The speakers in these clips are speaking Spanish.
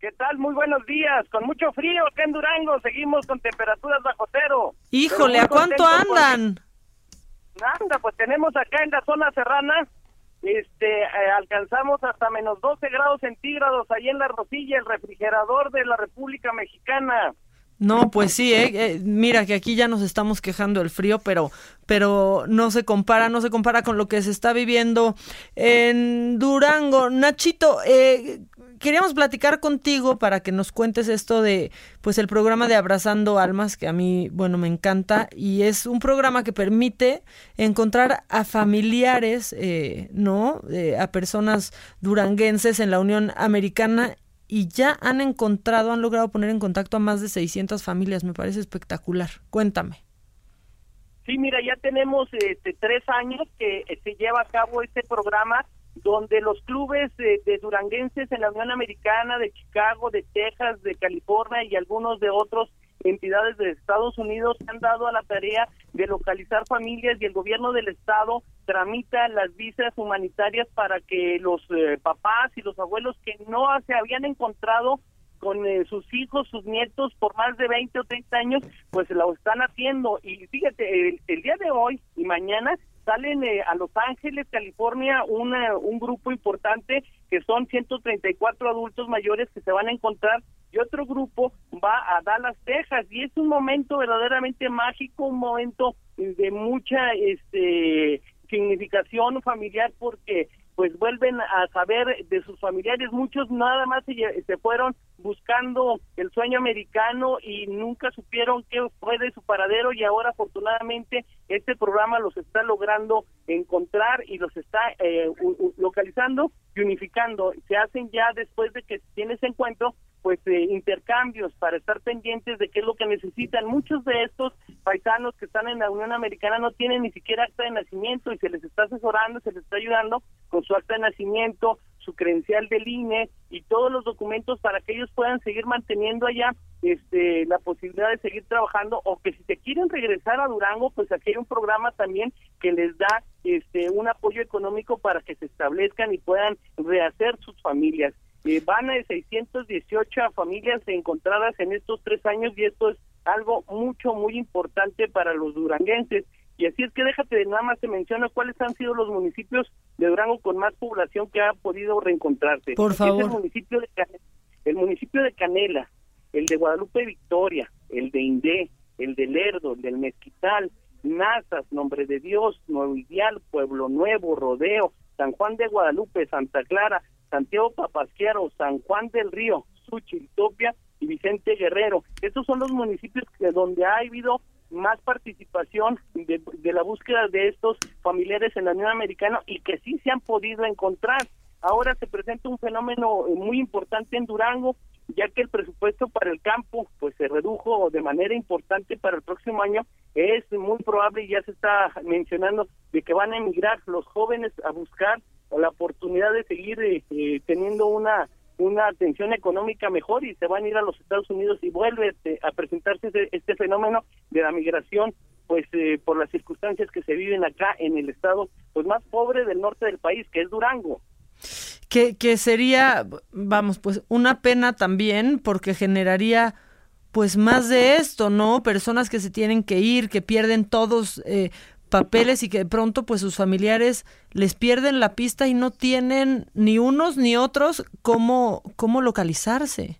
¿Qué tal? Muy buenos días. Con mucho frío acá en Durango. Seguimos con temperaturas bajo cero. Híjole, ¿a cuánto andan? Anda, pues tenemos acá en la zona serrana este, eh, alcanzamos hasta menos 12 grados centígrados ahí en la Rosilla, el refrigerador de la República Mexicana. No, pues sí, eh, eh, mira que aquí ya nos estamos quejando del frío, pero, pero no se compara, no se compara con lo que se está viviendo en Durango. Nachito, eh, queríamos platicar contigo para que nos cuentes esto de, pues el programa de Abrazando Almas, que a mí, bueno, me encanta, y es un programa que permite encontrar a familiares, ¿no? a personas duranguenses en la Unión Americana y ya han encontrado, han logrado poner en contacto a más de 600 familias. Me parece espectacular. Cuéntame. Sí, mira, ya tenemos este, tres años que eh, se lleva a cabo este programa donde los clubes de, de, duranguenses en la Unión Americana, de Chicago, de Texas, de California y algunos de otros entidades de Estados Unidos han dado a la tarea de localizar familias y el gobierno del estado tramita las visas humanitarias para que los eh, papás y los abuelos que no se habían encontrado con eh, sus hijos, sus nietos por más de 20 o 30 años, pues lo están haciendo. Y fíjate, el, el día de hoy y mañana salen eh, a Los Ángeles, California, una, un grupo importante que son 134 adultos mayores que se van a encontrar y otro grupo va a Dallas, Texas. Y es un momento verdaderamente mágico, un momento de mucha este significación familiar porque pues vuelven a saber de sus familiares. Muchos nada más se, fueron buscando el sueño americano y nunca supieron qué fue de su paradero y ahora afortunadamente este programa los está logrando encontrar y los está eh, localizando y unificando. Se hacen ya después de que tiene ese encuentro pues eh, intercambios para estar pendientes de qué es lo que necesitan. Muchos de estos paisanos que están en la Unión Americana no tienen ni siquiera acta de nacimiento y se les está asesorando, se les está ayudando con su acta de nacimiento, su credencial del INE y todos los documentos para que ellos puedan seguir manteniendo allá este la posibilidad de seguir trabajando o que si se quieren regresar a Durango, pues aquí hay un programa también que les da este un apoyo económico para que se establezcan y puedan rehacer sus familias van a 618 familias encontradas en estos tres años y esto es algo mucho, muy importante para los duranguenses. Y así es que déjate de nada más te menciono cuáles han sido los municipios de Durango con más población que ha podido reencontrarse. Por favor. el municipio de el municipio de Canela, el de Guadalupe Victoria, el de Indé, el de Lerdo, el del Mezquital, Nazas, Nombre de Dios, Nuevo Ideal, Pueblo Nuevo, Rodeo, San Juan de Guadalupe, Santa Clara, Santiago Papasquiaro, San Juan del Río, Suchiltopia y Vicente Guerrero. Estos son los municipios que, donde ha habido más participación de, la búsqueda de estos familiares en la Unión Americana y que sí se han podido encontrar. Ahora se presenta un fenómeno eh, muy importante en Durango, ya que el presupuesto para el campo pues se redujo de manera importante para el próximo año. Es muy probable, ya se está mencionando, de que van a emigrar los jóvenes a buscar la oportunidad de seguir eh, eh, teniendo una una atención económica mejor y se van a ir a los Estados Unidos y vuelve este, a presentarse este, fenómeno de la migración pues eh, por las circunstancias que se viven acá en el estado pues más pobre del norte del país que es Durango que, que sería vamos pues una pena también porque generaría pues más de esto, ¿no? Personas que se tienen que ir, que pierden todos eh, papeles y que de pronto pues sus familiares les pierden la pista y no tienen ni unos ni otros cómo, cómo localizarse.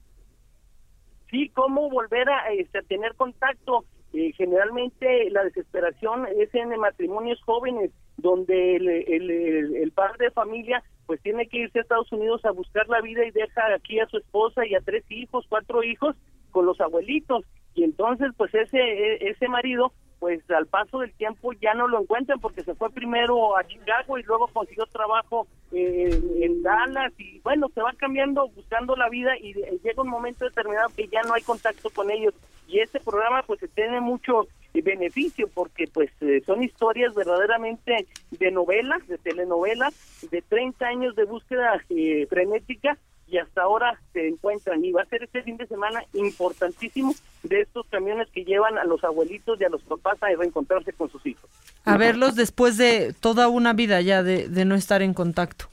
Sí, cómo volver a, este, tener contacto. Eh, generalmente la desesperación es en matrimonios jóvenes donde el, el, el, padre de familia pues tiene que irse a Estados Unidos a buscar la vida y deja aquí a su esposa y a tres hijos, cuatro hijos con los abuelitos y entonces pues ese e, ese marido pues al paso del tiempo ya no lo encuentran porque se fue primero a Chicago y luego consiguió trabajo eh, en Dallas y bueno, se va cambiando, buscando la vida y llega un momento determinado que ya no hay contacto con ellos. Y este programa pues tiene mucho beneficio porque pues eh, son historias verdaderamente de novelas, de telenovelas, de 30 años de búsqueda eh, frenética y hasta ahora se encuentran y va a ser este fin de semana importantísimo de estos camiones que llevan a los abuelitos y a los papás a reencontrarse con sus hijos. A verlos después de toda una vida ya de, de no estar en contacto.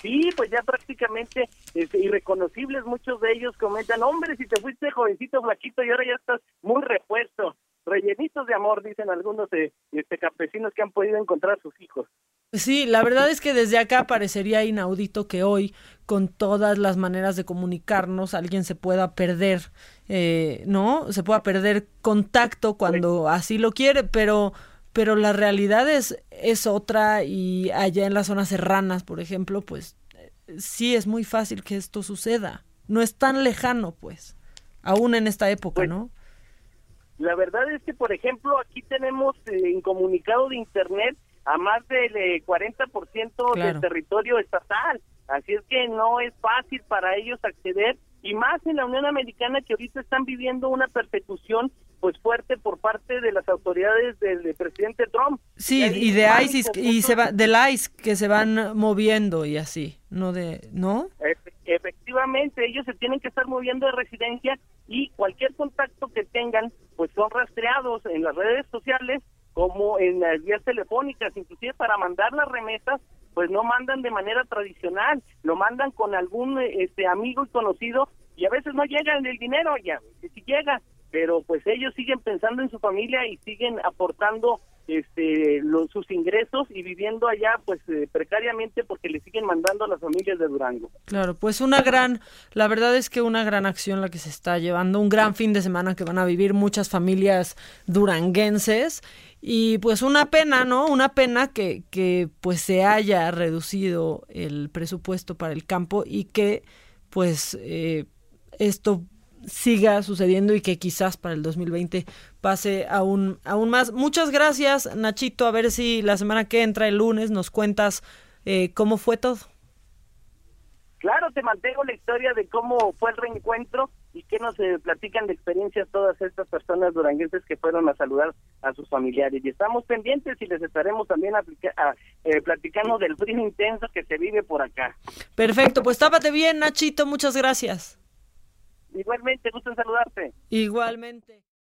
Sí, pues ya prácticamente este, irreconocibles muchos de ellos comentan, hombre, si te fuiste jovencito, flaquito y ahora ya estás muy repuesto rellenitos de amor, dicen algunos de, este, campesinos que han podido encontrar sus hijos. Sí, la verdad es que desde acá parecería inaudito que hoy, con todas las maneras de comunicarnos, alguien se pueda perder, eh, ¿no? Se pueda perder contacto cuando así lo quiere, pero, pero la realidad es, es otra y allá en las zonas serranas, por ejemplo, pues sí es muy fácil que esto suceda. No es tan lejano, pues, aún en esta época, ¿no? La verdad es que, por ejemplo, aquí tenemos eh, incomunicado de Internet a más del 40% eh, del territorio estatal. Así es que no es fácil para ellos acceder y más en la Unión Americana que ahorita están viviendo una persecución pues fuerte por parte de las autoridades del, presidente Trump. Sí, y, de ISIS y se va del ICE que se van moviendo y así, no de, ¿no? efectivamente, ellos se tienen que estar moviendo de residencia y cualquier contacto que tengan pues son rastreados en las redes sociales como en las vías telefónicas, inclusive para mandar las remesas, pues no mandan de manera tradicional, lo mandan con algún este amigo y conocido y a veces no llegan el dinero ya, si llega, pero pues ellos siguen pensando en su familia y siguen aportando este los, sus ingresos y viviendo allá pues eh, precariamente porque le siguen mandando a las familias de Durango. Claro, pues una gran, la verdad es que una gran acción la que se está llevando, un gran fin de semana que van a vivir muchas familias duranguenses y pues una pena, ¿no? Una pena que, que pues se haya reducido el presupuesto para el campo y que pues eh, esto siga sucediendo y que quizás para el 2020 pase aún, aún más. Muchas gracias, Nachito. A ver si la semana que entra, el lunes, nos cuentas eh, cómo fue todo. Claro, te mantengo la historia de cómo fue el reencuentro y qué nos eh, platican de experiencias todas estas personas duranguenses que fueron a saludar a sus familiares. Y estamos pendientes y les estaremos también eh, platicando del frío intenso que se vive por acá. Perfecto, pues tápate bien, Nachito. Muchas gracias. Igualmente, gusto en saludarte. Igualmente.